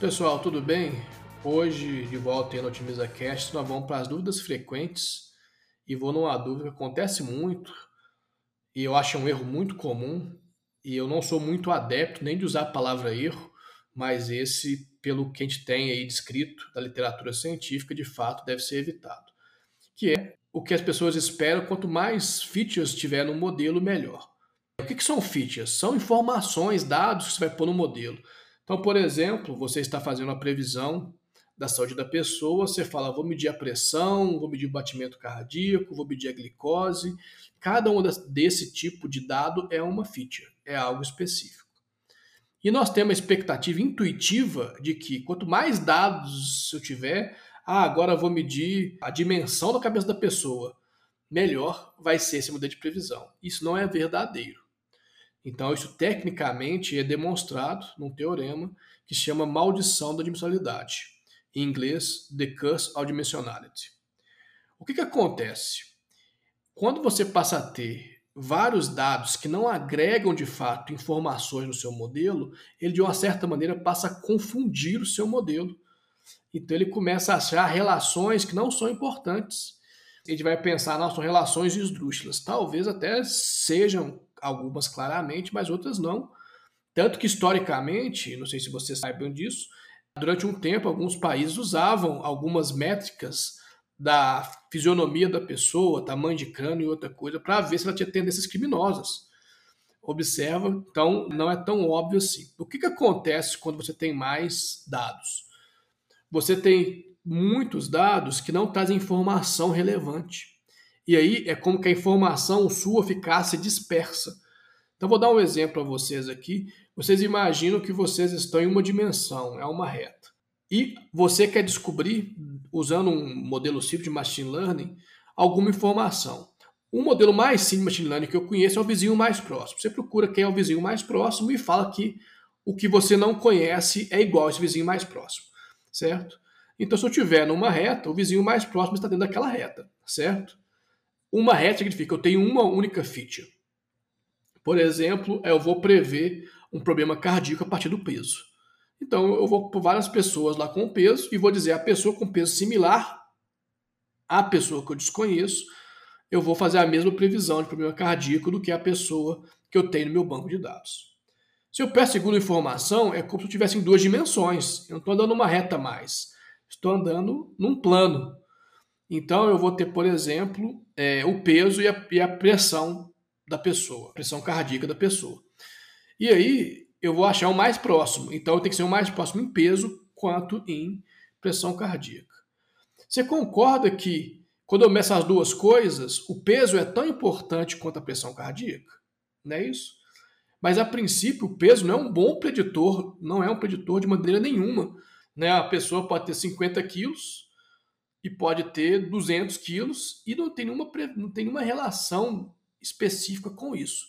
Pessoal, tudo bem? Hoje, de volta aí no Otimiza Cast, nós vamos para as dúvidas frequentes e vou numa dúvida que acontece muito e eu acho um erro muito comum e eu não sou muito adepto nem de usar a palavra erro, mas esse, pelo que a gente tem aí descrito da literatura científica, de fato deve ser evitado, que é o que as pessoas esperam, quanto mais features tiver no modelo, melhor. O que, que são features? São informações, dados que você vai pôr no modelo. Então, por exemplo, você está fazendo a previsão da saúde da pessoa, você fala, vou medir a pressão, vou medir o batimento cardíaco, vou medir a glicose. Cada um desse tipo de dado é uma feature, é algo específico. E nós temos a expectativa intuitiva de que quanto mais dados eu tiver, ah, agora vou medir a dimensão da cabeça da pessoa, melhor vai ser esse modelo de previsão. Isso não é verdadeiro. Então, isso tecnicamente é demonstrado num teorema que se chama maldição da dimensionalidade. Em inglês, The Curse of Dimensionality. O que, que acontece? Quando você passa a ter vários dados que não agregam de fato informações no seu modelo, ele de uma certa maneira passa a confundir o seu modelo. Então ele começa a achar relações que não são importantes. Gente vai pensar, não, são relações esdrúxulas. Talvez até sejam algumas claramente, mas outras não. Tanto que historicamente, não sei se vocês saibam disso, durante um tempo alguns países usavam algumas métricas da fisionomia da pessoa, tamanho de crânio e outra coisa, para ver se ela tinha tendências criminosas. Observa, então não é tão óbvio assim. O que, que acontece quando você tem mais dados? Você tem muitos dados que não trazem informação relevante. E aí é como que a informação sua ficasse dispersa. Então vou dar um exemplo para vocês aqui. Vocês imaginam que vocês estão em uma dimensão, é uma reta. E você quer descobrir, usando um modelo simples de machine learning, alguma informação. O modelo mais simples de machine learning que eu conheço é o vizinho mais próximo. Você procura quem é o vizinho mais próximo e fala que o que você não conhece é igual a esse vizinho mais próximo, certo? Então, se eu estiver numa reta, o vizinho mais próximo está dentro daquela reta, certo? Uma reta significa que eu tenho uma única feature. Por exemplo, eu vou prever um problema cardíaco a partir do peso. Então eu vou por várias pessoas lá com peso e vou dizer a pessoa com peso similar à pessoa que eu desconheço, eu vou fazer a mesma previsão de problema cardíaco do que a pessoa que eu tenho no meu banco de dados. Se eu peço segunda informação, é como se eu estivesse em duas dimensões. Eu não estou andando numa reta mais. Estou andando num plano. Então eu vou ter, por exemplo, é, o peso e a, e a pressão da pessoa, pressão cardíaca da pessoa. E aí eu vou achar o mais próximo. Então eu tenho que ser o mais próximo em peso quanto em pressão cardíaca. Você concorda que quando eu meço as duas coisas, o peso é tão importante quanto a pressão cardíaca? Não é isso? Mas a princípio o peso não é um bom preditor, não é um preditor de maneira nenhuma. Né? A pessoa pode ter 50 quilos e pode ter 200 quilos e não tem nenhuma, não tem nenhuma relação específica com isso.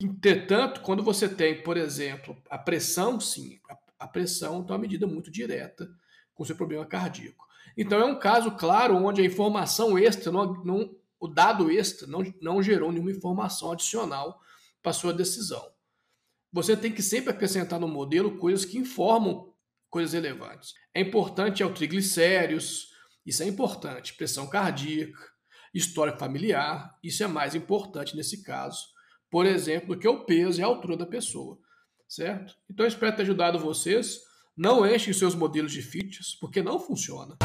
Entretanto, quando você tem, por exemplo, a pressão, sim, a, pressão é uma medida muito direta com seu problema cardíaco. Então é um caso claro onde a informação extra, não, não, o dado extra não, não gerou nenhuma informação adicional para sua decisão. Você tem que sempre acrescentar no modelo coisas que informam coisas relevantes. É importante é o triglicéridos, isso é importante. Pressão cardíaca, histórico familiar, isso é mais importante nesse caso, por exemplo, do que o peso e a altura da pessoa, certo? Então espero ter ajudado vocês. Não enchem seus modelos de features, porque não funciona.